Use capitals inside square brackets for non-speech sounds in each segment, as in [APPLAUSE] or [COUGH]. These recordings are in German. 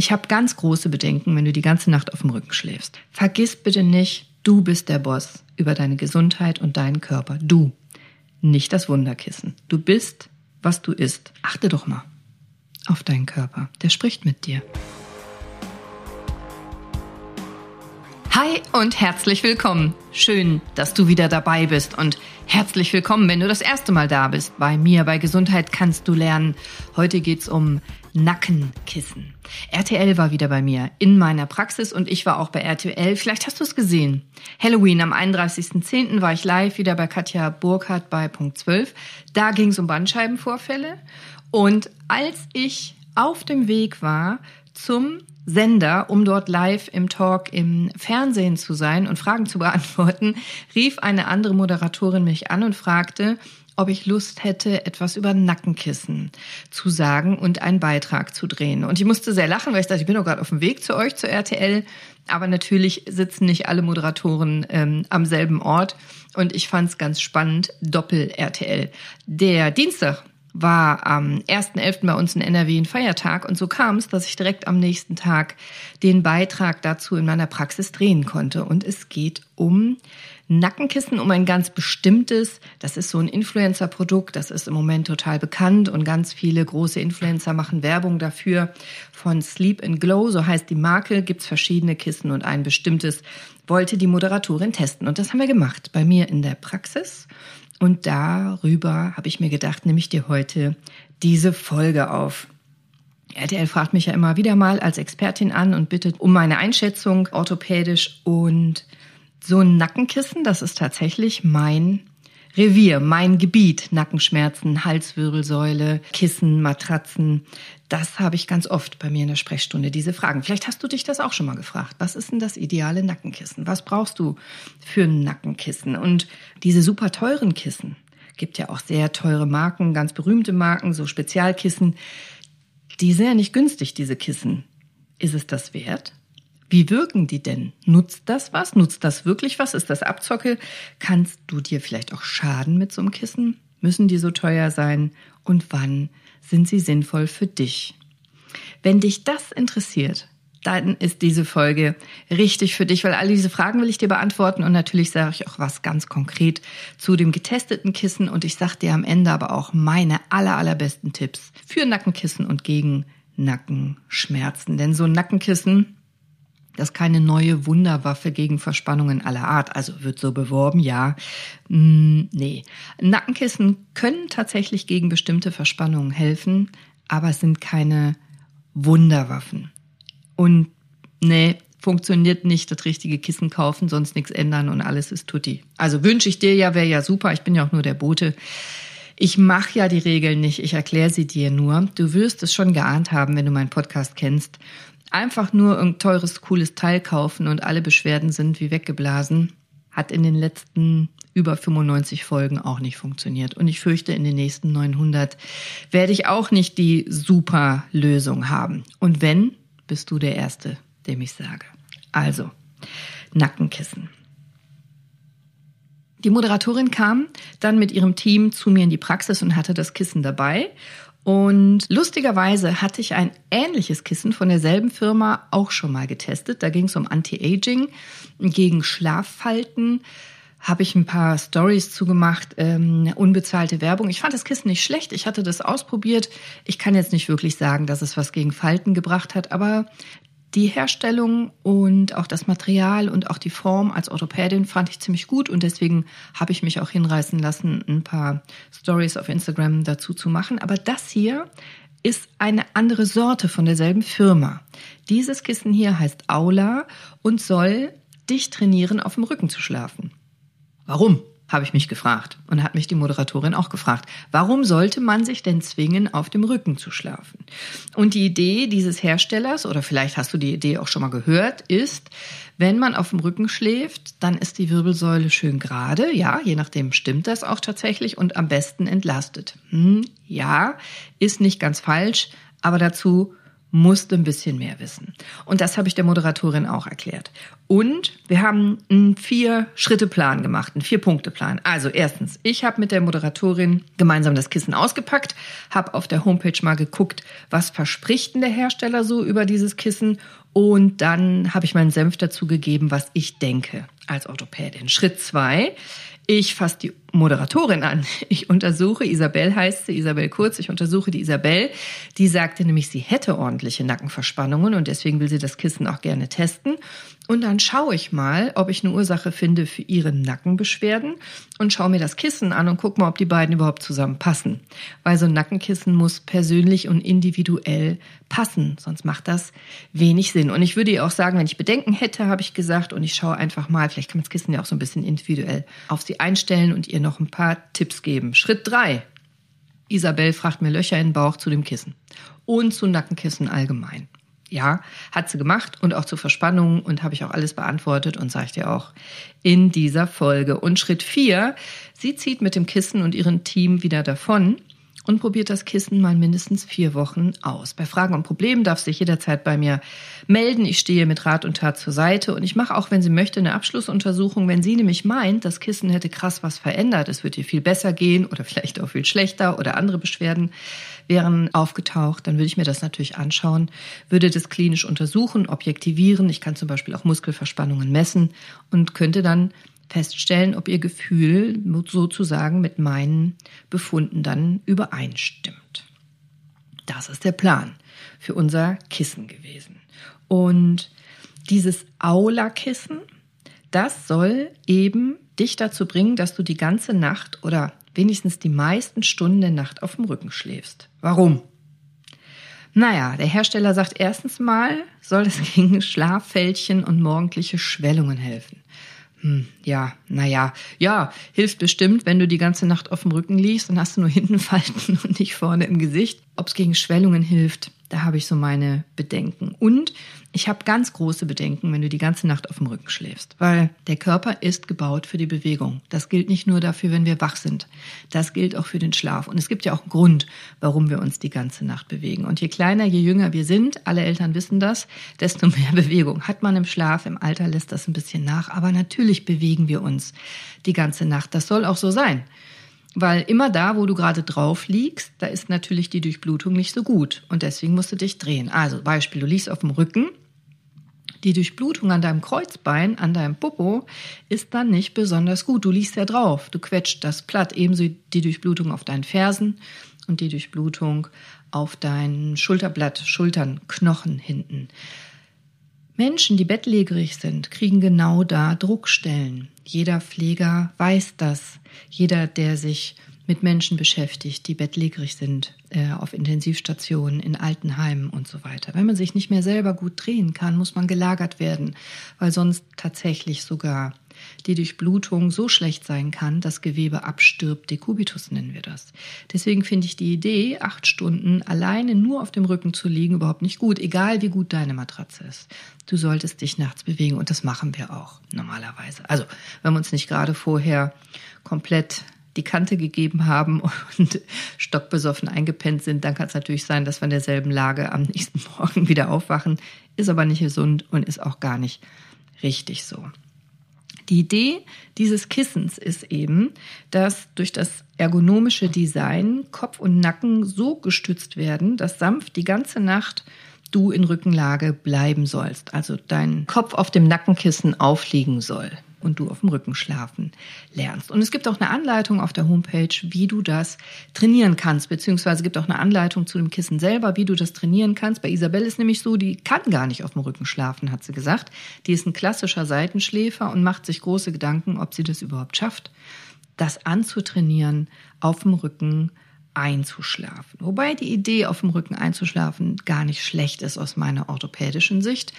Ich habe ganz große Bedenken, wenn du die ganze Nacht auf dem Rücken schläfst. Vergiss bitte nicht, du bist der Boss über deine Gesundheit und deinen Körper. Du, nicht das Wunderkissen. Du bist, was du isst. Achte doch mal auf deinen Körper. Der spricht mit dir. Und herzlich willkommen. Schön, dass du wieder dabei bist und herzlich willkommen, wenn du das erste Mal da bist. Bei mir bei Gesundheit kannst du lernen. Heute geht's um Nackenkissen. RTL war wieder bei mir in meiner Praxis und ich war auch bei RTL. Vielleicht hast du es gesehen. Halloween am 31.10. war ich live wieder bei Katja Burkhardt bei Punkt 12. Da ging es um Bandscheibenvorfälle. Und als ich auf dem Weg war zum Sender, um dort live im Talk im Fernsehen zu sein und Fragen zu beantworten, rief eine andere Moderatorin mich an und fragte, ob ich Lust hätte, etwas über Nackenkissen zu sagen und einen Beitrag zu drehen. Und ich musste sehr lachen, weil ich dachte, ich bin doch gerade auf dem Weg zu euch, zur RTL. Aber natürlich sitzen nicht alle Moderatoren ähm, am selben Ort. Und ich fand es ganz spannend, Doppel-RTL. Der Dienstag war am 1.11. bei uns in NRW ein Feiertag und so kam es, dass ich direkt am nächsten Tag den Beitrag dazu in meiner Praxis drehen konnte. Und es geht um Nackenkissen, um ein ganz bestimmtes, das ist so ein Influencer-Produkt, das ist im Moment total bekannt und ganz viele große Influencer machen Werbung dafür. Von Sleep and Glow, so heißt die Marke, gibt's verschiedene Kissen und ein bestimmtes wollte die Moderatorin testen. Und das haben wir gemacht bei mir in der Praxis. Und darüber habe ich mir gedacht, nehme ich dir heute diese Folge auf. RTL fragt mich ja immer wieder mal als Expertin an und bittet um meine Einschätzung orthopädisch und so ein Nackenkissen, das ist tatsächlich mein Revier, mein Gebiet, Nackenschmerzen, Halswirbelsäule, Kissen, Matratzen. Das habe ich ganz oft bei mir in der Sprechstunde, diese Fragen. Vielleicht hast du dich das auch schon mal gefragt. Was ist denn das ideale Nackenkissen? Was brauchst du für ein Nackenkissen? Und diese super teuren Kissen, gibt ja auch sehr teure Marken, ganz berühmte Marken, so Spezialkissen. Die sind ja nicht günstig, diese Kissen. Ist es das wert? Wie wirken die denn? Nutzt das was? Nutzt das wirklich was? Ist das Abzocke? Kannst du dir vielleicht auch schaden mit so einem Kissen? Müssen die so teuer sein? Und wann sind sie sinnvoll für dich? Wenn dich das interessiert, dann ist diese Folge richtig für dich, weil all diese Fragen will ich dir beantworten und natürlich sage ich auch was ganz konkret zu dem getesteten Kissen und ich sage dir am Ende aber auch meine aller, allerbesten Tipps für Nackenkissen und gegen Nackenschmerzen. Denn so ein Nackenkissen, das keine neue Wunderwaffe gegen Verspannungen aller Art. Also wird so beworben, ja. Mm, nee. Nackenkissen können tatsächlich gegen bestimmte Verspannungen helfen, aber sind keine Wunderwaffen. Und nee, funktioniert nicht das richtige Kissen kaufen, sonst nichts ändern und alles ist tutti. Also wünsche ich dir ja, wäre ja super. Ich bin ja auch nur der Bote. Ich mache ja die Regeln nicht, ich erkläre sie dir nur. Du wirst es schon geahnt haben, wenn du meinen Podcast kennst einfach nur ein teures, cooles Teil kaufen und alle Beschwerden sind wie weggeblasen, hat in den letzten über 95 Folgen auch nicht funktioniert. Und ich fürchte, in den nächsten 900 werde ich auch nicht die super Lösung haben. Und wenn, bist du der Erste, dem ich sage. Also, Nackenkissen. Die Moderatorin kam dann mit ihrem Team zu mir in die Praxis und hatte das Kissen dabei. Und lustigerweise hatte ich ein ähnliches Kissen von derselben Firma auch schon mal getestet. Da ging es um Anti-Aging gegen Schlaffalten. Habe ich ein paar Stories zugemacht, ähm, unbezahlte Werbung. Ich fand das Kissen nicht schlecht. Ich hatte das ausprobiert. Ich kann jetzt nicht wirklich sagen, dass es was gegen Falten gebracht hat, aber die Herstellung und auch das Material und auch die Form als Orthopädin fand ich ziemlich gut und deswegen habe ich mich auch hinreißen lassen, ein paar Stories auf Instagram dazu zu machen. Aber das hier ist eine andere Sorte von derselben Firma. Dieses Kissen hier heißt Aula und soll dich trainieren, auf dem Rücken zu schlafen. Warum? Habe ich mich gefragt. Und hat mich die Moderatorin auch gefragt, warum sollte man sich denn zwingen, auf dem Rücken zu schlafen? Und die Idee dieses Herstellers, oder vielleicht hast du die Idee auch schon mal gehört, ist, wenn man auf dem Rücken schläft, dann ist die Wirbelsäule schön gerade. Ja, je nachdem stimmt das auch tatsächlich und am besten entlastet. Hm, ja, ist nicht ganz falsch, aber dazu musste ein bisschen mehr wissen. Und das habe ich der Moderatorin auch erklärt. Und wir haben einen Vier-Schritte-Plan gemacht, einen Vier-Punkte-Plan. Also erstens, ich habe mit der Moderatorin gemeinsam das Kissen ausgepackt, habe auf der Homepage mal geguckt, was verspricht denn der Hersteller so über dieses Kissen und dann habe ich meinen Senf dazu gegeben, was ich denke als Orthopädin. Schritt zwei, ich fasse die Moderatorin an. Ich untersuche, Isabel heißt sie, Isabel Kurz, ich untersuche die Isabel. Die sagte nämlich, sie hätte ordentliche Nackenverspannungen und deswegen will sie das Kissen auch gerne testen. Und dann schaue ich mal, ob ich eine Ursache finde für ihre Nackenbeschwerden und schaue mir das Kissen an und gucke mal, ob die beiden überhaupt zusammenpassen. Weil so ein Nackenkissen muss persönlich und individuell passen, sonst macht das wenig Sinn. Und ich würde ihr auch sagen, wenn ich Bedenken hätte, habe ich gesagt, und ich schaue einfach mal, vielleicht kann man das Kissen ja auch so ein bisschen individuell auf sie einstellen und ihr noch ein paar Tipps geben. Schritt drei. Isabel fragt mir Löcher in den Bauch zu dem Kissen und zu Nackenkissen allgemein. Ja, hat sie gemacht und auch zur Verspannung und habe ich auch alles beantwortet und sage ich dir auch in dieser Folge. Und Schritt vier, sie zieht mit dem Kissen und ihrem Team wieder davon und probiert das Kissen mal mindestens vier Wochen aus. Bei Fragen und Problemen darf sich jederzeit bei mir melden. Ich stehe mit Rat und Tat zur Seite und ich mache auch, wenn sie möchte, eine Abschlussuntersuchung. Wenn sie nämlich meint, das Kissen hätte krass was verändert, es wird ihr viel besser gehen oder [LAUGHS] vielleicht auch viel schlechter oder andere Beschwerden wären aufgetaucht, dann würde ich mir das natürlich anschauen, würde das klinisch untersuchen, objektivieren. Ich kann zum Beispiel auch Muskelverspannungen messen und könnte dann feststellen, ob ihr Gefühl sozusagen mit meinen Befunden dann übereinstimmt. Das ist der Plan für unser Kissen gewesen. Und dieses Aula-Kissen, das soll eben dich dazu bringen, dass du die ganze Nacht oder wenigstens die meisten Stunden der Nacht auf dem Rücken schläfst. Warum? Naja, der Hersteller sagt erstens mal, soll es gegen Schlaffältchen und morgendliche Schwellungen helfen. Hm, ja, naja, ja, hilft bestimmt, wenn du die ganze Nacht auf dem Rücken liegst, dann hast du nur [LAUGHS] hinten Falten und nicht vorne im Gesicht. Ob es gegen Schwellungen hilft, da habe ich so meine Bedenken. Und ich habe ganz große Bedenken, wenn du die ganze Nacht auf dem Rücken schläfst, weil der Körper ist gebaut für die Bewegung. Das gilt nicht nur dafür, wenn wir wach sind. Das gilt auch für den Schlaf. Und es gibt ja auch einen Grund, warum wir uns die ganze Nacht bewegen. Und je kleiner, je jünger wir sind, alle Eltern wissen das, desto mehr [LAUGHS] Bewegung hat man im Schlaf. Im Alter lässt das ein bisschen nach. Aber natürlich bewegen wir uns die ganze Nacht. Das soll auch so sein. Weil immer da, wo du gerade drauf liegst, da ist natürlich die Durchblutung nicht so gut. Und deswegen musst du dich drehen. Also Beispiel, du liegst auf dem Rücken. Die Durchblutung an deinem Kreuzbein, an deinem Popo, ist dann nicht besonders gut. Du liegst ja drauf. Du quetscht das platt. Ebenso die Durchblutung auf deinen Fersen und die Durchblutung auf dein Schulterblatt, Schultern, Knochen hinten. Menschen, die bettlägerig sind, kriegen genau da Druckstellen. Jeder Pfleger weiß das. Jeder, der sich mit Menschen beschäftigt, die bettlägerig sind, äh, auf Intensivstationen, in Altenheimen und so weiter. Wenn man sich nicht mehr selber gut drehen kann, muss man gelagert werden, weil sonst tatsächlich sogar die Durchblutung so schlecht sein kann, dass Gewebe abstirbt. Dekubitus nennen wir das. Deswegen finde ich die Idee, acht Stunden alleine nur auf dem Rücken zu liegen, überhaupt nicht gut, egal wie gut deine Matratze ist. Du solltest dich nachts bewegen und das machen wir auch normalerweise. Also, wenn wir uns nicht gerade vorher komplett die Kante gegeben haben und [LAUGHS] stockbesoffen eingepennt sind, dann kann es natürlich sein, dass wir in derselben Lage am nächsten [LAUGHS] Morgen wieder aufwachen. Ist aber nicht gesund und ist auch gar nicht richtig so. Die Idee dieses Kissens ist eben, dass durch das ergonomische Design Kopf und Nacken so gestützt werden, dass sanft die ganze Nacht du in Rückenlage bleiben sollst. Also dein Kopf auf dem Nackenkissen aufliegen soll und du auf dem Rücken schlafen lernst. Und es gibt auch eine Anleitung auf der Homepage, wie du das trainieren kannst, beziehungsweise gibt auch eine Anleitung zu dem Kissen selber, wie du das trainieren kannst. Bei Isabelle ist nämlich so, die kann gar nicht auf dem Rücken schlafen, hat sie gesagt. Die ist ein klassischer Seitenschläfer und macht sich große Gedanken, ob sie das überhaupt schafft, das anzutrainieren, auf dem Rücken einzuschlafen. Wobei die Idee, auf dem Rücken einzuschlafen, gar nicht schlecht ist aus meiner orthopädischen Sicht.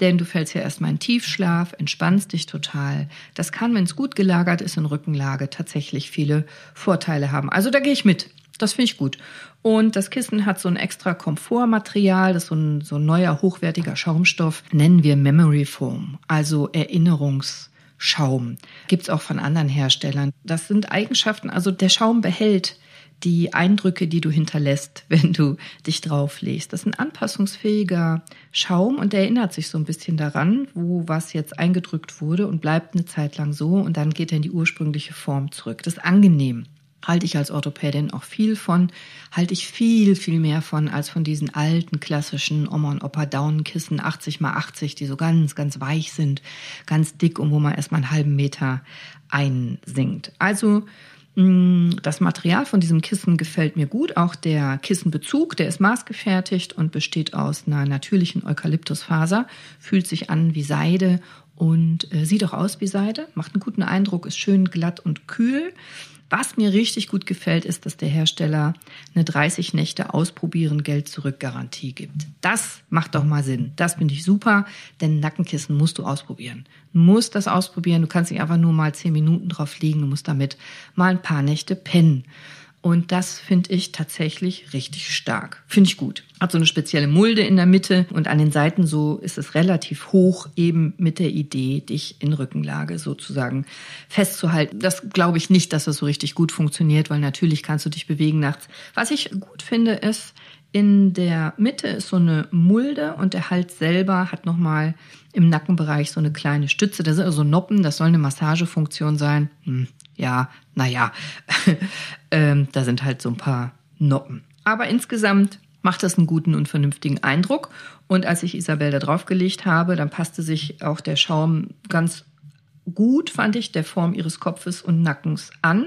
Denn du fällst ja erstmal in Tiefschlaf, entspannst dich total. Das kann, wenn es gut gelagert ist in Rückenlage, tatsächlich viele Vorteile haben. Also da gehe ich mit. Das finde ich gut. Und das Kissen hat so ein extra Komfortmaterial, das ist so ein, so ein neuer, hochwertiger Schaumstoff, nennen wir Memory Foam, also Erinnerungsschaum. Gibt's auch von anderen Herstellern. Das sind Eigenschaften, also der Schaum behält die Eindrücke, die du hinterlässt, [LAUGHS] wenn du dich drauflegst. Das ist ein anpassungsfähiger Schaum und der erinnert sich so ein bisschen daran, wo was jetzt eingedrückt wurde und bleibt eine Zeit lang so und dann geht er in die ursprüngliche Form zurück. Das ist angenehm halte ich als Orthopädin auch viel von, halte ich viel, viel mehr von als von diesen alten klassischen Oma und Opa Daunenkissen 80 mal 80, die so ganz, ganz weich sind, ganz dick und wo man erstmal einen halben Meter einsinkt. Also das Material von diesem Kissen gefällt mir gut. Auch der Kissenbezug, der ist maßgefertigt und besteht aus einer natürlichen Eukalyptusfaser, fühlt sich an wie Seide und äh, sieht auch aus wie Seide, macht einen guten Eindruck, ist schön glatt und kühl. Was mir richtig gut gefällt, ist, dass der Hersteller eine 30 Nächte Ausprobieren Geld zurück Garantie gibt. Das macht doch mal Sinn. Das finde ich super, denn Nackenkissen musst du ausprobieren. Du musst das ausprobieren. Du kannst nicht einfach nur mal 10 Minuten drauf liegen. Du musst damit mal ein paar Nächte pennen. Und das finde ich tatsächlich richtig stark. Finde ich gut. Hat so eine spezielle Mulde in der Mitte und an den Seiten so ist es relativ hoch, eben mit der Idee, dich in Rückenlage sozusagen festzuhalten. Das glaube ich nicht, dass das so richtig gut funktioniert, weil natürlich kannst du dich bewegen nachts. Was ich gut finde, ist, in der Mitte ist so eine Mulde und der Hals selber hat nochmal im Nackenbereich so eine kleine Stütze. Das sind also Noppen, das soll eine Massagefunktion sein. Hm, ja, naja, [LAUGHS] ähm, da sind halt so ein paar Noppen. Aber insgesamt macht das einen guten und vernünftigen Eindruck. Und als ich Isabel da draufgelegt habe, dann passte sich auch der Schaum ganz gut, fand ich, der Form ihres Kopfes und Nackens an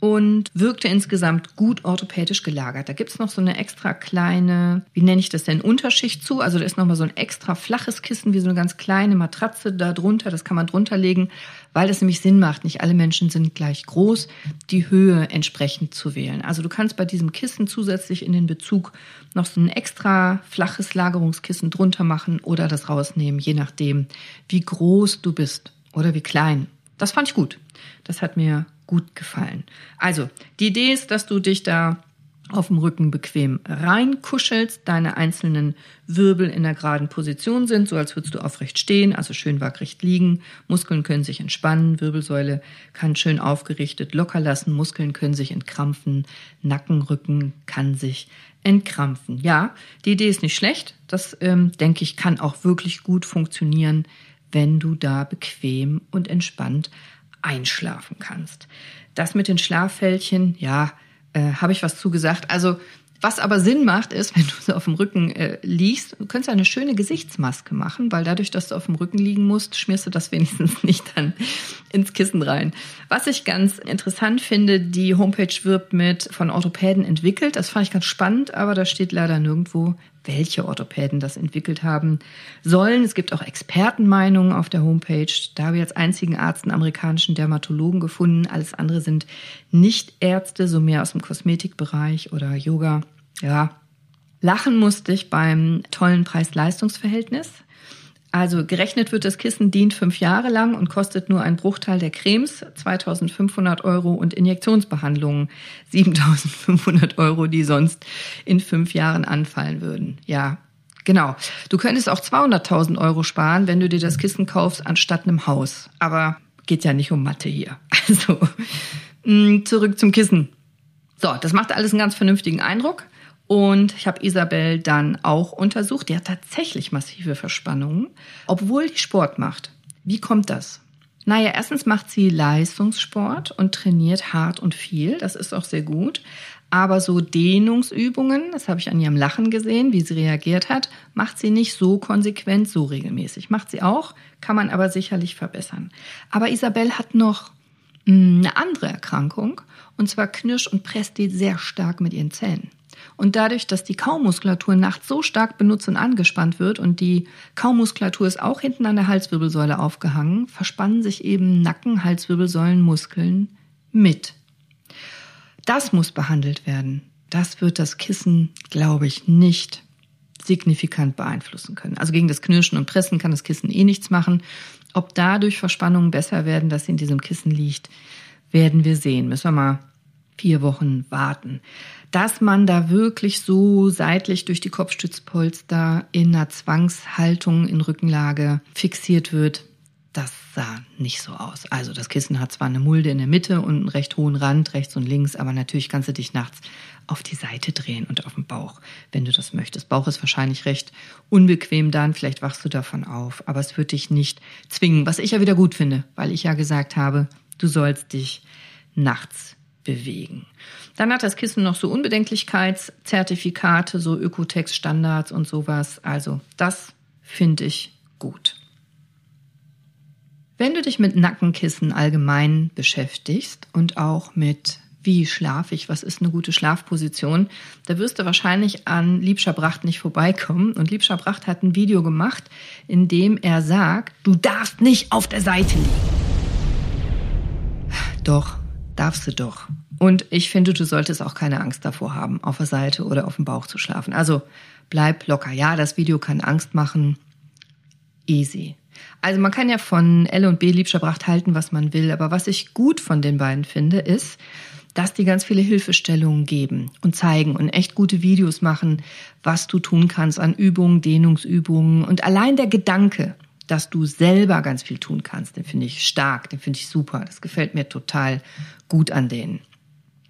und wirkte insgesamt gut orthopädisch gelagert. Da gibt's noch so eine extra kleine, wie nenne ich das denn, Unterschicht zu. Also da ist nochmal so ein extra flaches Kissen, wie so eine ganz kleine Matratze da drunter. Das kann man drunter legen, weil das nämlich Sinn macht. Nicht alle Menschen sind gleich groß, die Höhe entsprechend zu wählen. Also du kannst bei diesem Kissen zusätzlich in den Bezug noch so ein extra flaches Lagerungskissen drunter machen oder das rausnehmen, je nachdem, wie groß du bist oder wie klein. Das fand ich gut. Das hat mir gut gefallen. Also, die Idee ist, dass du dich da auf dem Rücken bequem reinkuschelst, deine einzelnen Wirbel in der geraden Position sind, so als würdest du aufrecht stehen, also schön waagrecht liegen. Muskeln können sich entspannen, Wirbelsäule kann schön aufgerichtet locker lassen, Muskeln können sich entkrampfen, Nacken, Rücken kann sich entkrampfen. Ja, die Idee ist nicht schlecht. Das, ähm, denke ich, kann auch wirklich gut funktionieren, wenn du da bequem und entspannt einschlafen kannst. Das mit den Schlaffältchen, ja, äh, habe ich was zugesagt. Also was aber Sinn macht, ist, [LAUGHS] wenn du so auf dem Rücken äh, liegst, du könntest eine schöne Gesichtsmaske machen, weil dadurch, dass du auf dem Rücken liegen musst, schmierst du das [LAUGHS] wenigstens nicht dann ins Kissen rein. Was ich ganz interessant finde, die Homepage wirbt mit von Orthopäden entwickelt. Das fand ich ganz spannend, aber da steht leider nirgendwo, welche Orthopäden das entwickelt haben sollen. Es gibt auch Expertenmeinungen auf der Homepage. Da habe ich als einzigen Arzt einen amerikanischen Dermatologen gefunden. Alles andere sind nicht Ärzte, so mehr aus dem Kosmetikbereich oder Yoga. Ja, lachen musste ich beim tollen Preis-Leistungs-Verhältnis. Also gerechnet wird, das Kissen dient fünf Jahre lang und kostet nur einen Bruchteil der Cremes, 2500 Euro und Injektionsbehandlungen [LAUGHS] 7500 Euro, die sonst in fünf Jahren anfallen würden. Ja, genau. Du könntest auch 200.000 Euro sparen, wenn du dir das Kissen kaufst anstatt einem Haus. Aber geht ja nicht um Mathe hier. [LAUGHS] Also mm, zurück zum Kissen. So, das macht alles einen ganz vernünftigen Eindruck. Und ich habe Isabel dann auch untersucht. Die hat tatsächlich massive Verspannungen, obwohl die Sport macht. Wie kommt das? Naja, erstens macht sie Leistungssport und trainiert hart und viel. Das ist auch sehr gut. Aber so Dehnungsübungen, das habe ich an ihrem Lachen gesehen, wie sie reagiert hat, macht sie nicht so konsequent, so regelmäßig. Macht sie auch, kann man aber sicherlich verbessern. Aber Isabel hat noch hm, eine andere Erkrankung, und zwar knirscht und presst die sehr stark mit ihren Zähnen. Und dadurch, dass die Kaumuskulatur nachts so stark benutzt und angespannt wird und die Kaumuskulatur ist auch hinten an der Halswirbelsäule aufgehangen, verspannen sich eben Nacken, Halswirbelsäulen, Muskeln mit. Das muss behandelt werden. Das wird das Kissen, glaube ich, nicht signifikant beeinflussen können. Also gegen das Knirschen und Pressen kann das Kissen eh nichts machen. Ob dadurch Verspannungen besser werden, dass sie in diesem Kissen liegt, werden wir sehen. Müssen wir mal vier Wochen warten dass man da wirklich so seitlich durch die Kopfstützpolster in einer Zwangshaltung in Rückenlage fixiert wird, das sah nicht so aus. Also das Kissen hat zwar eine Mulde in der Mitte und einen recht hohen Rand rechts und links, aber natürlich kannst du dich nachts auf die Seite drehen und auf den Bauch, wenn du das möchtest. Bauch ist wahrscheinlich recht unbequem dann, vielleicht wachst du davon auf, aber es wird dich nicht zwingen, was ich ja wieder gut finde, weil ich ja gesagt habe, du sollst dich nachts bewegen. Dann hat das Kissen noch so Unbedenklichkeitszertifikate, so Ökotex-Standards und sowas. Also das finde ich gut. Wenn du dich mit Nackenkissen allgemein beschäftigst und auch mit wie schlafe ich, was ist eine gute Schlafposition, da wirst du wahrscheinlich an Liebscher Bracht nicht vorbeikommen. Und Liebscher Bracht hat ein Video gemacht, in dem er sagt, du darfst nicht auf der Seite liegen. Doch, darfst du doch. Und ich finde, du solltest auch keine Angst davor haben, auf der Seite oder auf dem Bauch zu schlafen. Also bleib locker. Ja, das Video kann Angst machen. Easy. Also man kann ja von L und B Liebscherbracht halten, was man will, aber was ich gut von den beiden finde, ist, dass die ganz viele Hilfestellungen geben und zeigen und echt gute Videos machen, was du tun kannst an Übungen, Dehnungsübungen und allein der Gedanke, dass du selber ganz viel tun kannst, den finde ich stark, den finde ich super, das gefällt mir total gut an denen.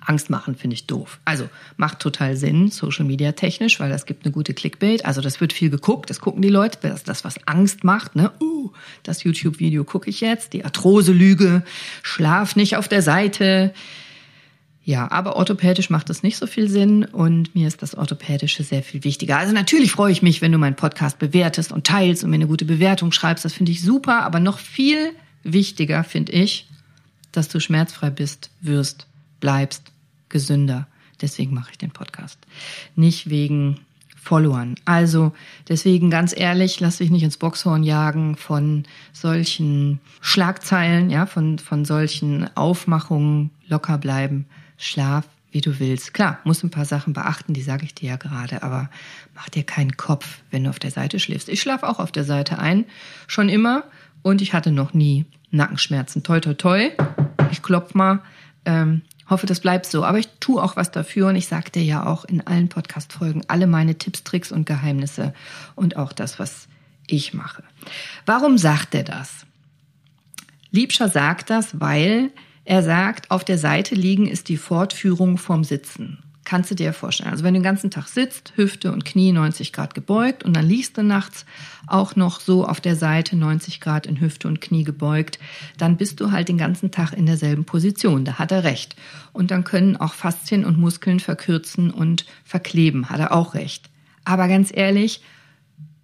Angst machen finde ich doof. Also macht total Sinn, Social Media technisch, weil das gibt eine gute Clickbait. Also das wird viel geguckt, das gucken die Leute, das das, was Angst macht. Ne? Uh, das YouTube-Video gucke ich jetzt, die Arthrose-Lüge, schlaf nicht auf der Seite. Ja, aber orthopädisch macht das nicht so viel Sinn und mir ist das Orthopädische sehr viel wichtiger. Also natürlich freue ich mich, wenn du meinen Podcast bewertest und teilst und mir eine gute Bewertung schreibst. Das finde ich super, aber noch viel wichtiger finde ich, dass du schmerzfrei bist, wirst, bleibst gesünder. Deswegen mache ich den Podcast. Nicht wegen Followern. Also deswegen ganz ehrlich, lass dich nicht ins Boxhorn jagen von solchen Schlagzeilen, ja, von, von solchen Aufmachungen, locker bleiben, schlaf, wie du willst. Klar, musst ein paar Sachen beachten, die sage ich dir ja gerade, aber mach dir keinen Kopf, wenn du auf der Seite schläfst. Ich schlafe auch auf der Seite ein, schon immer, und ich hatte noch nie Nackenschmerzen. Toi, toi, toi. Ich klopf mal. Ähm, hoffe, das bleibt so. Aber ich tue auch was dafür und ich sage dir ja auch in allen Podcast-Folgen alle meine Tipps, Tricks und Geheimnisse und auch das, was ich mache. Warum sagt er das? Liebscher sagt das, weil er sagt, auf der Seite liegen ist die Fortführung vom Sitzen. Kannst du dir vorstellen. Also wenn du den ganzen Tag sitzt, Hüfte und Knie 90 Grad gebeugt und dann liegst du nachts auch noch so auf der Seite 90 Grad in Hüfte und Knie gebeugt, dann bist du halt den ganzen Tag in derselben Position. Da hat er recht. Und dann können auch Faszien und Muskeln verkürzen und verkleben. Hat er auch recht. Aber ganz ehrlich,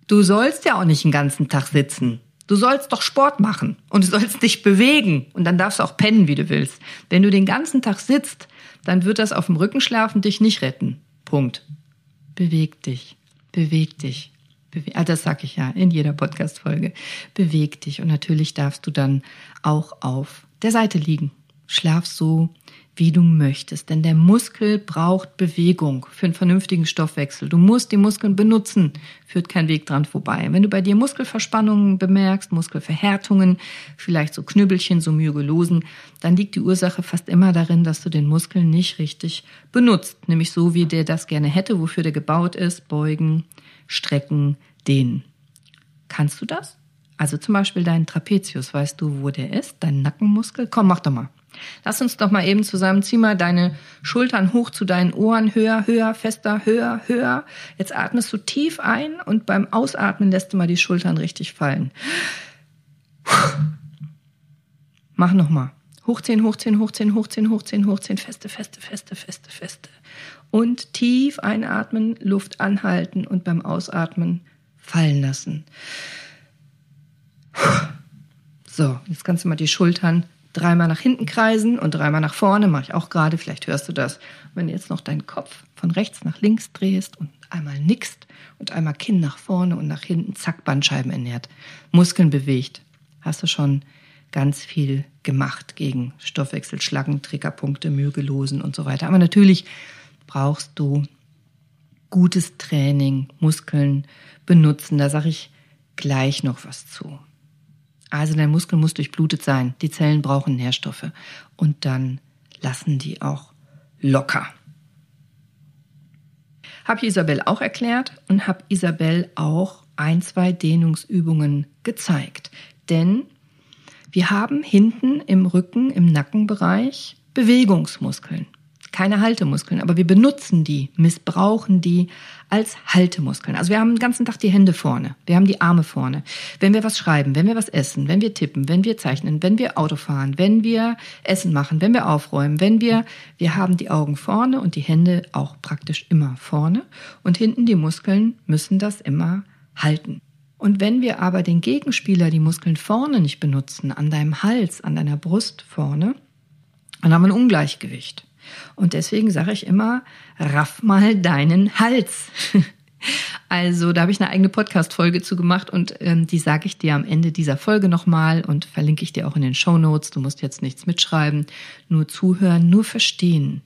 du sollst ja auch nicht den ganzen Tag sitzen. Du sollst doch Sport machen und du sollst dich bewegen und dann darfst du auch pennen, wie du willst. Wenn du den ganzen Tag sitzt, dann wird das auf dem Rücken schlafen dich nicht retten. Punkt. Beweg dich. Beweg dich. Bewe ah, das sag ich ja in jeder Podcast-Folge. Beweg dich. Und natürlich darfst du dann auch auf der Seite liegen. Schlaf so, wie du möchtest. Denn der Muskel braucht Bewegung für einen vernünftigen Stoffwechsel. Du musst die Muskeln benutzen, führt kein Weg dran vorbei. Wenn du bei dir Muskelverspannungen bemerkst, Muskelverhärtungen, vielleicht so Knüppelchen, so Myogelosen, dann liegt die Ursache fast immer darin, dass du den Muskel nicht richtig benutzt. Nämlich so, wie der das gerne hätte, wofür der gebaut ist. Beugen, strecken, dehnen. Kannst du das? Also zum Beispiel deinen Trapezius, weißt du, wo der ist? Dein Nackenmuskel? Komm, mach doch mal. Lass uns doch mal eben zusammen, zieh mal deine Schultern hoch zu deinen Ohren, höher, höher, fester, höher, höher. Jetzt atmest du tief ein und beim Ausatmen lässt du mal die Schultern richtig fallen. Mach nochmal. Hochziehen, hochziehen, hochziehen, hochziehen, hochziehen, hochziehen, feste, feste, feste, feste, feste. Und tief einatmen, Luft anhalten und beim Ausatmen fallen lassen. So, jetzt kannst du mal die Schultern dreimal nach hinten kreisen und dreimal nach vorne, mache ich auch gerade, vielleicht hörst du das. Wenn du jetzt noch deinen Kopf von rechts nach links drehst und einmal nickst und einmal Kinn nach vorne und nach hinten, zack, Bandscheiben ernährt, Muskeln bewegt, hast du schon ganz viel gemacht gegen Stoffwechselschlacken, Triggerpunkte, Mühegelosen und so weiter. Aber natürlich brauchst du gutes Training, Muskeln benutzen. Da sage ich gleich noch was zu. Also dein Muskel muss durchblutet sein. Die Zellen brauchen Nährstoffe. Und dann lassen die auch locker. Habe ich Isabel auch erklärt und habe Isabel auch ein, zwei Dehnungsübungen gezeigt. Denn Wir haben hinten im Rücken, im Nackenbereich Bewegungsmuskeln keine Haltemuskeln, aber wir benutzen die, missbrauchen die als Haltemuskeln. Also wir haben den ganzen Tag die Hände vorne, wir haben die Arme vorne. Wenn wir was schreiben, wenn wir was essen, wenn wir tippen, wenn wir zeichnen, wenn wir Auto fahren, wenn wir Essen machen, wenn wir aufräumen, wenn wir, wir haben die Augen vorne und die Hände auch praktisch immer vorne und hinten die Muskeln müssen das immer halten. Und wenn wir aber den Gegenspieler, die Muskeln vorne nicht benutzen, an deinem Hals, an deiner Brust vorne, dann haben wir ein Ungleichgewicht. Und deswegen sage ich immer, raff mal deinen Hals. [LAUGHS] Also da habe ich eine eigene Podcast-Folge zu gemacht und ähm, die sage ich dir am Ende dieser Folge nochmal und verlinke ich dir auch in den Show Notes. Du musst jetzt nichts mitschreiben, nur zuhören, nur verstehen.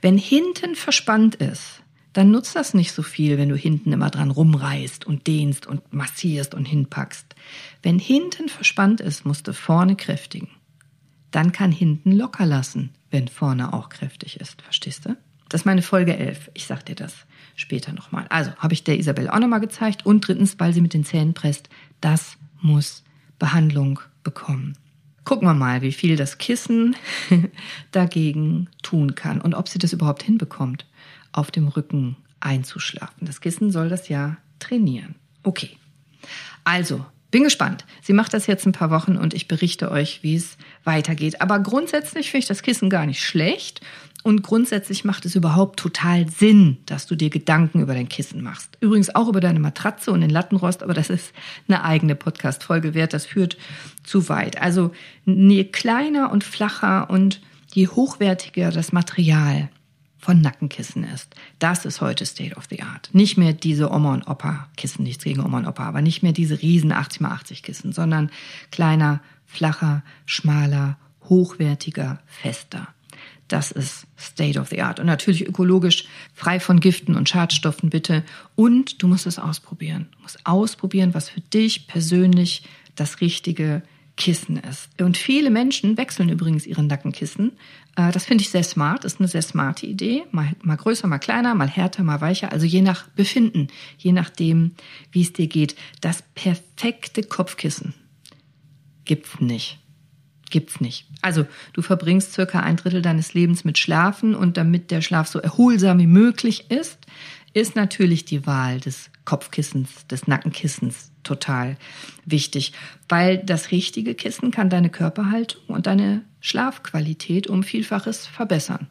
Wenn hinten verspannt ist, dann nutzt das nicht so viel, wenn du hinten immer dran rumreißt und dehnst und massierst und hinpackst. Wenn hinten verspannt ist, musst du vorne kräftigen. Dann kann hinten locker lassen wenn vorne auch kräftig ist. Verstehst du? Das ist meine Folge 11. Ich sag dir das später nochmal. Also habe ich der Isabel auch nochmal gezeigt. Und drittens, weil sie mit den Zähnen presst, das muss Behandlung bekommen. Gucken wir mal, wie viel das Kissen [LAUGHS] dagegen tun kann und ob sie das überhaupt hinbekommt, auf dem Rücken einzuschlafen. Das Kissen soll das ja trainieren. Okay. Also, bin gespannt. Sie macht das jetzt ein paar Wochen und ich berichte euch, wie es weitergeht. Aber grundsätzlich finde ich das Kissen gar nicht schlecht. Und grundsätzlich macht es überhaupt total Sinn, dass du dir Gedanken über dein Kissen machst. Übrigens auch über deine Matratze und den Lattenrost, aber das ist eine eigene Podcast-Folge wert. Das führt zu weit. Also je kleiner und flacher und je hochwertiger das Material, von Nackenkissen ist. Das ist heute State of the Art. Nicht mehr diese Oma und Opa Kissen, nichts gegen Oma und Opa, aber nicht mehr diese riesen 80x80 Kissen, sondern kleiner, flacher, schmaler, hochwertiger, fester. Das ist State of the Art. Und natürlich ökologisch, frei von Giften und Schadstoffen bitte. Und du musst es ausprobieren. Du musst ausprobieren, was für dich persönlich das Richtige Kissen ist. Und viele Menschen wechseln übrigens ihre Nackenkissen. Äh, das finde ich sehr smart, ist eine sehr smarte Idee. Mal, mal größer, mal kleiner, mal härter, mal weicher. Also je nach Befinden, je nachdem, wie es dir geht. Das perfekte Kopfkissen gibt's nicht. Gibt's nicht. Also du verbringst circa ein Drittel deines Lebens mit Schlafen und damit der Schlaf so erholsam wie möglich ist, ist natürlich die Wahl des Kopfkissens, des Nackenkissens total wichtig, weil das richtige Kissen kann deine Körperhaltung und deine Schlafqualität um Vielfaches verbessern.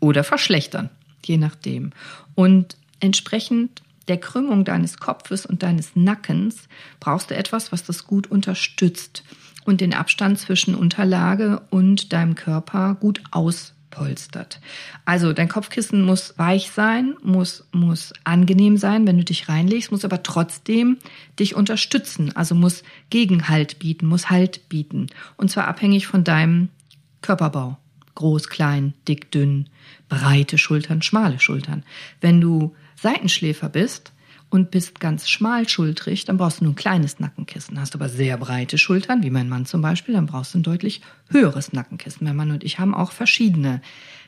Oder verschlechtern, je nachdem. Und entsprechend der Krümmung deines Kopfes und deines Nackens brauchst du etwas, was das gut unterstützt und den Abstand zwischen Unterlage und deinem Körper gut aus polstert. Also dein Kopfkissen muss weich sein, muss, muss angenehm sein, wenn du dich reinlegst, muss aber trotzdem dich unterstützen, also muss Gegenhalt bieten, muss Halt bieten. Und zwar abhängig von deinem Körperbau. Groß, klein, dick, dünn, breite Schultern, schmale Schultern. Wenn du Seitenschläfer bist, und bist ganz schmalschultrig, dann brauchst du nur ein kleines Nackenkissen. Hast aber sehr breite Schultern, wie mein Mann zum Beispiel, dann brauchst du ein deutlich höheres Nackenkissen. Mein Mann und ich haben auch verschiedene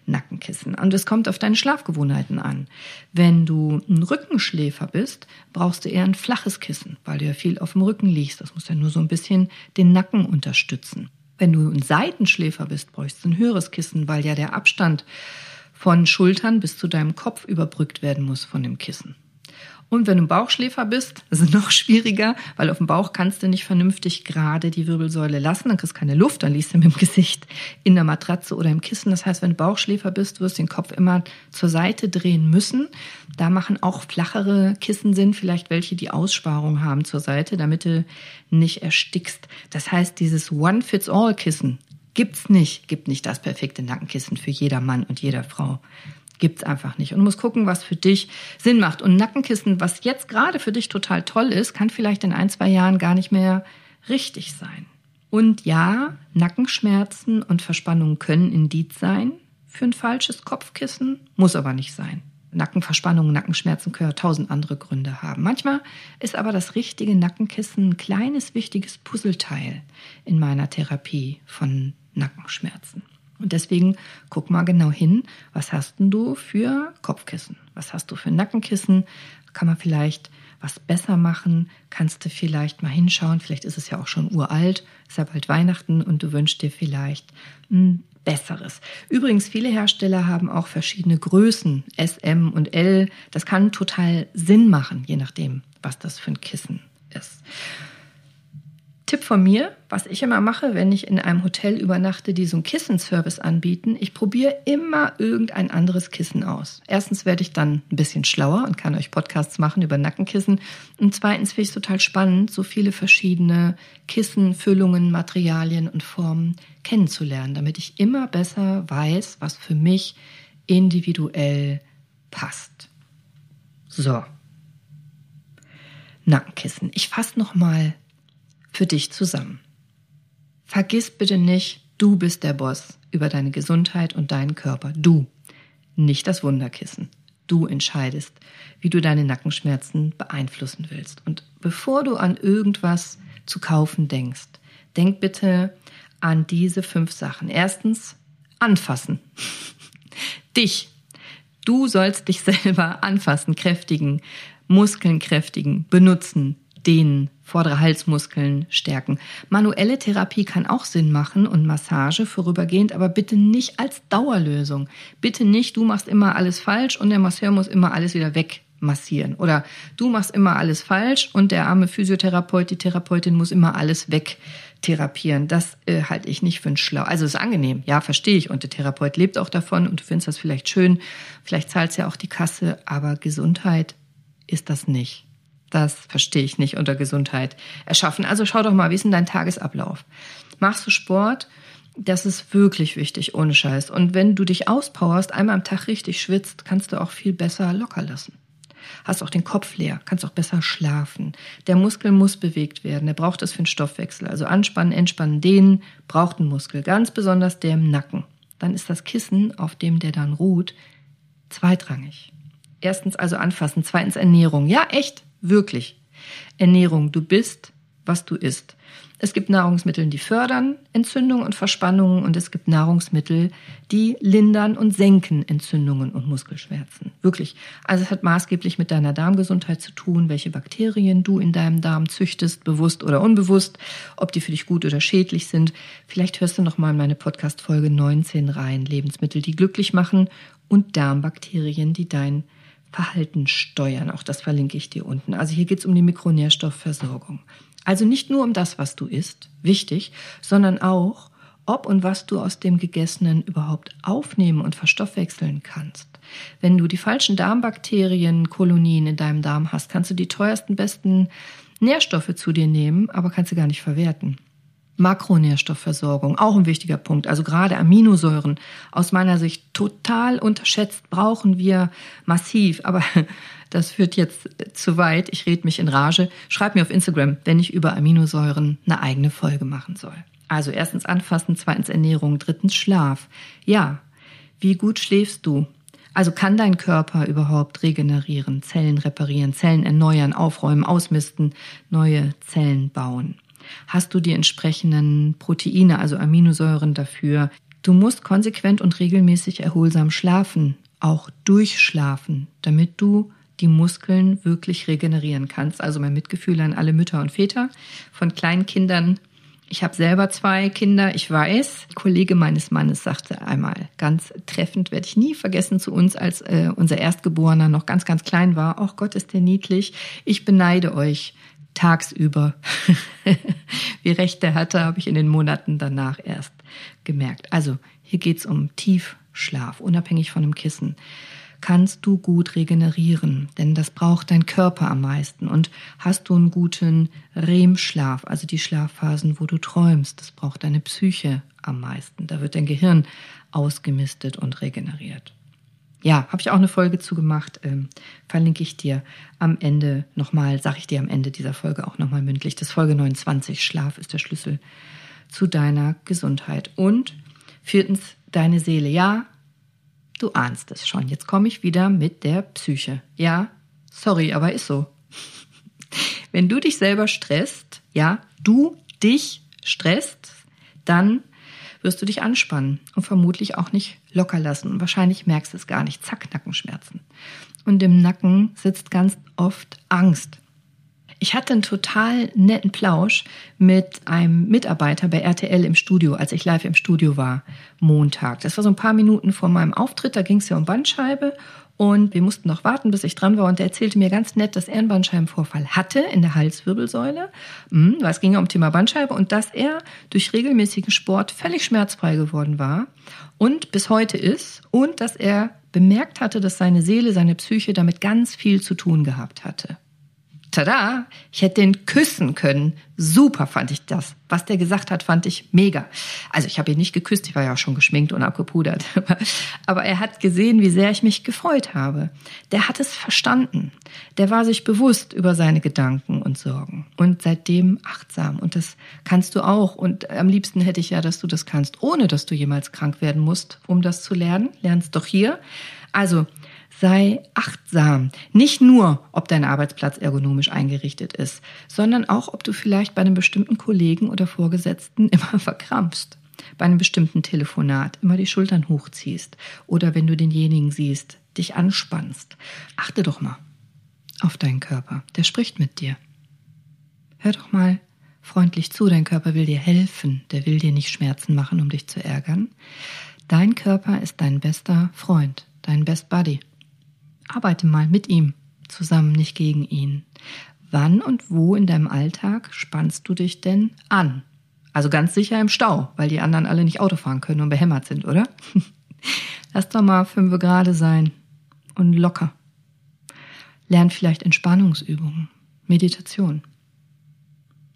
Nackenkissen. Und es kommt auf deine Schlafgewohnheiten an. Wenn du ein Rückenschläfer bist, brauchst du eher ein flaches Kissen, weil du ja viel auf dem Rücken liegst. Das muss ja nur so ein bisschen den Nacken unterstützen. Wenn du ein Seitenschläfer bist, bräuchst du ein höheres Kissen, weil ja der Abstand von Schultern bis zu deinem Kopf überbrückt werden muss von dem Kissen. Und wenn du Bauchschläfer bist, das ist noch schwieriger, weil auf dem Bauch kannst du nicht vernünftig gerade die Wirbelsäule lassen, dann kriegst du keine Luft, dann liegst du mit dem Gesicht in der Matratze oder im Kissen. Das heißt, wenn du Bauchschläfer bist, wirst du den Kopf immer zur Seite drehen müssen. Da machen auch flachere Kissen Sinn, vielleicht welche, die Aussparung haben zur Seite, damit du nicht erstickst. Das heißt, dieses One-Fits-All-Kissen gibt's nicht, gibt nicht das perfekte Nackenkissen für jeder Mann und jeder Frau gibt's einfach nicht. Und du musst gucken, was für dich Sinn macht. Und Nackenkissen, was jetzt gerade für dich total toll ist, kann vielleicht in ein, zwei Jahren gar nicht mehr richtig sein. Und ja, Nackenschmerzen und Verspannungen können Indiz sein für ein falsches Kopfkissen, muss aber nicht sein. Nackenverspannungen, Nackenschmerzen können tausend andere Gründe haben. Manchmal ist aber das richtige Nackenkissen ein kleines wichtiges Puzzleteil in meiner Therapie von Nackenschmerzen. Und deswegen guck mal genau hin, was hast denn du für Kopfkissen? Was hast du für Nackenkissen? Kann man vielleicht was besser machen, kannst du vielleicht mal hinschauen. Vielleicht ist es ja auch schon uralt, ist ja bald Weihnachten und du wünschst dir vielleicht ein besseres. Übrigens, viele Hersteller haben auch verschiedene Größen, S, M und L. Das kann total Sinn machen, je nachdem, was das für ein Kissen ist. Tipp von mir, was ich immer mache, wenn ich in einem Hotel übernachte, die so einen Kissenservice anbieten, ich probiere immer irgendein anderes Kissen aus. Erstens werde ich dann ein bisschen schlauer und kann euch Podcasts machen über Nackenkissen. Und zweitens finde ich es total spannend, so viele verschiedene Kissen, Füllungen, Materialien und Formen kennenzulernen, damit ich immer besser weiß, was für mich individuell passt. So. Nackenkissen. Ich fasse noch mal für dich zusammen. Vergiss bitte nicht, du bist der Boss über deine Gesundheit und deinen Körper. Du, nicht das Wunderkissen. Du entscheidest, wie du deine Nackenschmerzen beeinflussen willst. Und bevor du an irgendwas zu kaufen denkst, denk bitte an diese fünf Sachen. Erstens, anfassen. [LAUGHS] dich. Du sollst dich selber anfassen, kräftigen, Muskeln kräftigen, benutzen, dehnen, vordere Halsmuskeln stärken. Manuelle Therapie kann auch Sinn machen und Massage vorübergehend, aber bitte nicht als Dauerlösung. Bitte nicht, du machst immer alles falsch und der Masseur muss immer alles wieder wegmassieren. Oder du machst immer alles falsch und der arme Physiotherapeut, die Therapeutin muss immer alles wegtherapieren. Das äh, halte ich nicht für ein schlau. Also ist angenehm, ja, verstehe ich. Und der Therapeut lebt auch davon und du findest das vielleicht schön. Vielleicht zahlt ja auch die Kasse, aber Gesundheit ist das nicht. Das verstehe ich nicht unter Gesundheit erschaffen. Also schau doch mal, wie ist denn dein Tagesablauf? Machst du Sport? Das ist wirklich wichtig, ohne Scheiß. Und wenn du dich auspowerst, einmal am Tag richtig schwitzt, kannst du auch viel besser locker lassen. Hast auch den Kopf leer, kannst auch besser schlafen. Der Muskel muss bewegt werden, der braucht das für den Stoffwechsel. Also anspannen, entspannen, dehnen braucht ein Muskel, ganz besonders der im Nacken. Dann ist das Kissen, auf dem der dann ruht, zweitrangig. Erstens also anfassen, zweitens Ernährung. Ja, echt, Wirklich. Ernährung. Du bist, was du isst. Es gibt Nahrungsmittel, die fördern Entzündungen und Verspannungen und es gibt Nahrungsmittel, die lindern und senken Entzündungen und Muskelschmerzen. Wirklich. Also es hat maßgeblich mit deiner Darmgesundheit zu tun, welche Bakterien du in deinem Darm züchtest, bewusst oder unbewusst, ob die für dich gut oder schädlich sind. Vielleicht hörst du noch mal in meine Podcast Folge 19 rein, Lebensmittel, die glücklich machen und Darmbakterien, die dein Verhalten steuern. Auch das verlinke ich dir unten. Also hier geht es um die Mikronährstoffversorgung. Also nicht nur um das, was du isst, wichtig, sondern auch, ob und was du aus dem Gegessenen überhaupt aufnehmen und verstoffwechseln kannst. Wenn du die falschen Darmbakterienkolonien in deinem Darm hast, kannst du die teuersten, besten Nährstoffe zu dir nehmen, aber kannst sie gar nicht verwerten. Makronährstoffversorgung, auch ein wichtiger Punkt. Also gerade Aminosäuren, aus meiner Sicht total unterschätzt, brauchen wir massiv. Aber [LAUGHS] das führt jetzt zu weit. Ich rede mich in Rage. Schreib mir auf Instagram, wenn ich über Aminosäuren eine eigene Folge machen soll. Also erstens anfassen, zweitens Ernährung, drittens Schlaf. Ja, wie gut schläfst du? Also kann dein Körper überhaupt regenerieren, Zellen reparieren, Zellen erneuern, aufräumen, ausmisten, neue Zellen bauen? Hast du die entsprechenden Proteine, also Aminosäuren dafür. Du musst konsequent und regelmäßig erholsam schlafen, auch durchschlafen, damit du die Muskeln wirklich regenerieren kannst. Also mein Mitgefühl an alle Mütter und Väter von kleinen Kindern. Ich habe selber zwei Kinder, ich weiß. Ein Kollege meines Mannes sagte einmal ganz treffend, werde ich nie vergessen zu uns, als äh, unser Erstgeborener noch ganz, ganz klein war. Ach Gott, ist der niedlich. Ich beneide euch tagsüber. [LAUGHS] Wie recht der hatte, habe ich in den Monaten danach erst gemerkt. Also hier geht's um Tiefschlaf, unabhängig von dem Kissen. Kannst du gut regenerieren, denn das braucht dein Körper am meisten. Und hast du einen guten REM-Schlaf, also die Schlafphasen, wo du träumst, das braucht deine Psyche am meisten. Da wird dein Gehirn ausgemistet und regeneriert ja, habe ich auch eine Folge zu gemacht. Ähm, verlinke ich dir am Ende nochmal, sage ich dir am Ende dieser Folge auch nochmal mündlich. Das Folge 29, Schlaf ist der Schlüssel zu deiner Gesundheit. Und viertens, deine Seele. Ja, du ahnst es schon. Jetzt komme ich wieder mit der Psyche. Ja, sorry, aber ist so. [LAUGHS] Wenn du dich selber stresst, ja, du dich stresst, dann wirst du dich anspannen und vermutlich auch nicht locker lassen. Und wahrscheinlich merkst du es gar nicht. Zack, Nackenschmerzen. Und im Nacken sitzt ganz oft Angst. Ich hatte einen total netten Plausch mit einem Mitarbeiter bei RTL im Studio, als ich live im Studio war, Montag. Das war so ein paar Minuten vor meinem Auftritt, da ging es ja um Bandscheibe und wir mussten noch warten, bis ich dran war. Und er erzählte mir ganz nett, dass er einen Bandscheibenvorfall hatte in der Halswirbelsäule. Mhm, es ging ja um Thema Bandscheibe und dass er durch regelmäßigen Sport völlig schmerzfrei geworden war und bis heute ist. Und dass er bemerkt hatte, dass seine Seele, seine Psyche damit ganz viel zu tun gehabt hatte tada, ich hätte den küssen können. Super fand ich das. Was der gesagt hat, fand ich mega. Also ich habe ihn nicht geküsst, ich war ja auch schon geschminkt und abgepudert. [LAUGHS] Aber er hat gesehen, wie sehr ich mich gefreut habe. Der hat es verstanden. Der war sich bewusst über seine Gedanken und Sorgen. Und seitdem achtsam. Und das kannst du auch. Und am liebsten hätte ich ja, dass du das kannst, ohne dass du jemals krank werden musst, um das zu lernen. Lernst doch hier. Also, sei achtsam. Nicht nur, ob dein Arbeitsplatz ergonomisch eingerichtet ist, sondern auch, ob du vielleicht bei einem bestimmten Kollegen oder Vorgesetzten [LAUGHS] immer verkrampfst. Bei einem bestimmten Telefonat immer die Schultern hochziehst oder wenn du denjenigen siehst, dich anspannst. Achte doch mal auf deinen Körper. Der spricht mit dir. Hör doch mal freundlich zu. Dein Körper will dir helfen. Der will dir nicht Schmerzen machen, um dich zu ärgern. Dein Körper ist dein bester Freund, dein Best Buddy. Arbeite mal mit ihm zusammen, nicht gegen ihn. Wann und wo in deinem Alltag spannst du dich denn an? Also ganz sicher im Stau, weil die anderen alle nicht Auto fahren können und behämmert sind, oder? [LAUGHS] Lass doch mal fünf gerade sein und locker. Lern vielleicht Entspannungsübungen, Meditation.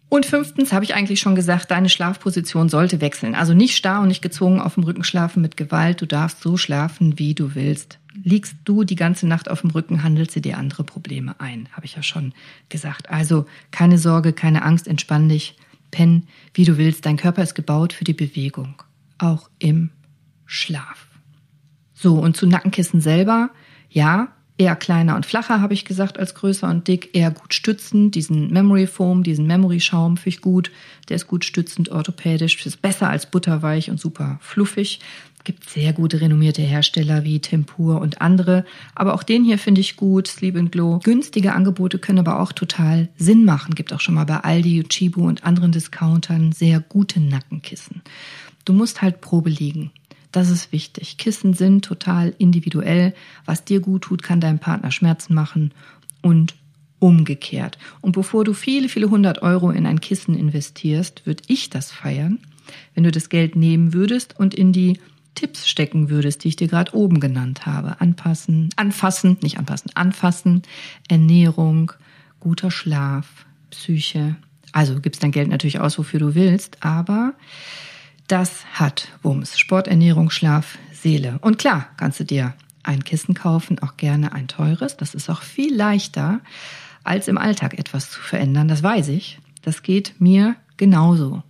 Und fünftens habe ich eigentlich schon gesagt, deine Schlafposition sollte wechseln. Also nicht starr und nicht gezwungen auf dem Rücken schlafen mit Gewalt. Du darfst so schlafen, wie du willst. Liegst du die ganze Nacht auf dem Rücken, handelt sie dir andere Probleme ein, habe ich ja schon gesagt. Also keine Sorge, keine Angst, entspann dich, penn, wie du willst. Dein Körper ist gebaut für die Bewegung, auch im Schlaf. So, und zu Nackenkissen selber, ja, eher kleiner und flacher, habe ich gesagt, als größer und dick, eher gut stützend. Diesen Memory Foam, diesen Memory Schaum finde ich gut. Der ist gut stützend, orthopädisch, ist besser als butterweich und super fluffig. Gibt sehr gute renommierte Hersteller wie Tempur und andere. Aber auch den hier finde ich gut, Sleep and Glow. Günstige Angebote können aber auch total Sinn machen. Gibt auch schon mal bei Aldi, Chibu und anderen Discountern sehr gute Nackenkissen. Du musst halt Probe liegen. Das ist wichtig. Kissen sind total individuell. Was dir gut tut, kann deinem Partner Schmerzen machen und umgekehrt. Und bevor du viele, viele hundert Euro in ein Kissen investierst, würde ich das feiern, wenn du das Geld nehmen würdest und in die Tipps stecken würdest, die ich dir gerade oben genannt habe. Anpassen, anfassen, nicht anpassen, anfassen, Ernährung, guter Schlaf, Psyche. Also gibst dein Geld natürlich aus, wofür du willst, aber das hat Wumms. Sport, Ernährung, Schlaf, Seele. Und klar, kannst du dir ein Kissen kaufen, auch gerne ein teures. Das ist auch viel leichter, als im Alltag etwas zu verändern. Das weiß ich. Das geht mir genauso.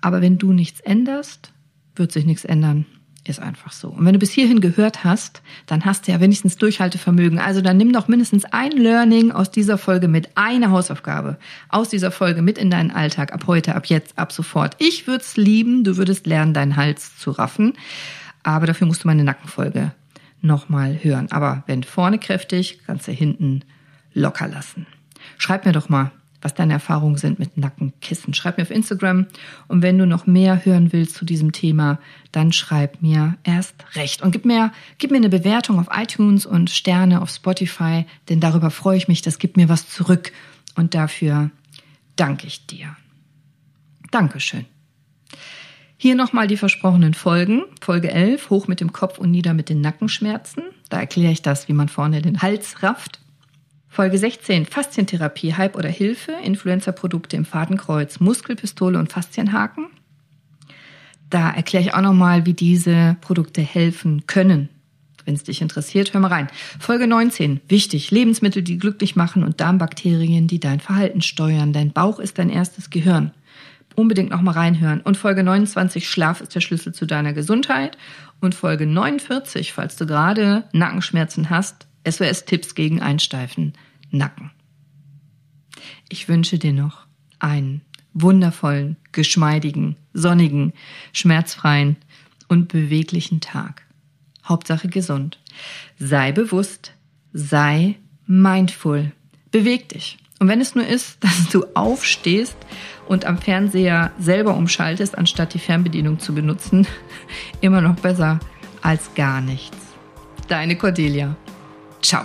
Aber wenn du nichts änderst, wird sich nichts ändern. Ist einfach so. Und wenn du bis hierhin gehört hast, dann hast du ja wenigstens Durchhaltevermögen. Also dann nimm doch mindestens ein Learning aus dieser Folge mit, eine Hausaufgabe aus dieser Folge mit in deinen Alltag, ab heute, ab jetzt, ab sofort. Ich würde es lieben, du würdest lernen, deinen Hals zu raffen. Aber dafür musst du meine Nackenfolge nochmal hören. Aber wenn vorne kräftig, kannst du hinten locker lassen. Schreib mir doch mal, was deine Erfahrungen sind mit Nackenkissen. Schreib mir auf Instagram und wenn du noch mehr hören willst zu diesem Thema, dann schreib mir erst recht und gib mir, gib mir eine Bewertung auf iTunes und Sterne auf Spotify, denn darüber freue ich mich, das gibt mir was zurück und dafür danke ich dir. Dankeschön. Hier nochmal die versprochenen Folgen. Folge 11, hoch mit dem Kopf und nieder mit den Nackenschmerzen. Da erkläre ich das, wie man vorne den Hals rafft. Folge 16, Faszientherapie, Hype oder Hilfe, Influencer-Produkte im Fadenkreuz, Muskelpistole und Faszienhaken. Da erkläre ich auch nochmal, wie diese Produkte helfen können. Wenn es dich interessiert, hör mal rein. Folge 19, wichtig, Lebensmittel, die glücklich machen und Darmbakterien, die dein Verhalten steuern. Dein Bauch ist dein erstes Gehirn. Unbedingt nochmal reinhören. Und Folge 29, Schlaf ist der Schlüssel zu deiner Gesundheit. Und Folge 49, falls du gerade Nackenschmerzen hast, SOS-Tipps gegen Einsteifen, Nacken. Ich wünsche dir noch einen wundervollen, geschmeidigen, sonnigen, schmerzfreien und beweglichen Tag. Hauptsache gesund. Sei bewusst, sei mindful. Beweg dich. Und wenn es nur ist, [LAUGHS] dass du aufstehst und am Fernseher selber umschaltest, anstatt die Fernbedienung zu benutzen, [LAUGHS] immer noch besser als gar nichts. Deine Cordelia. Ciao.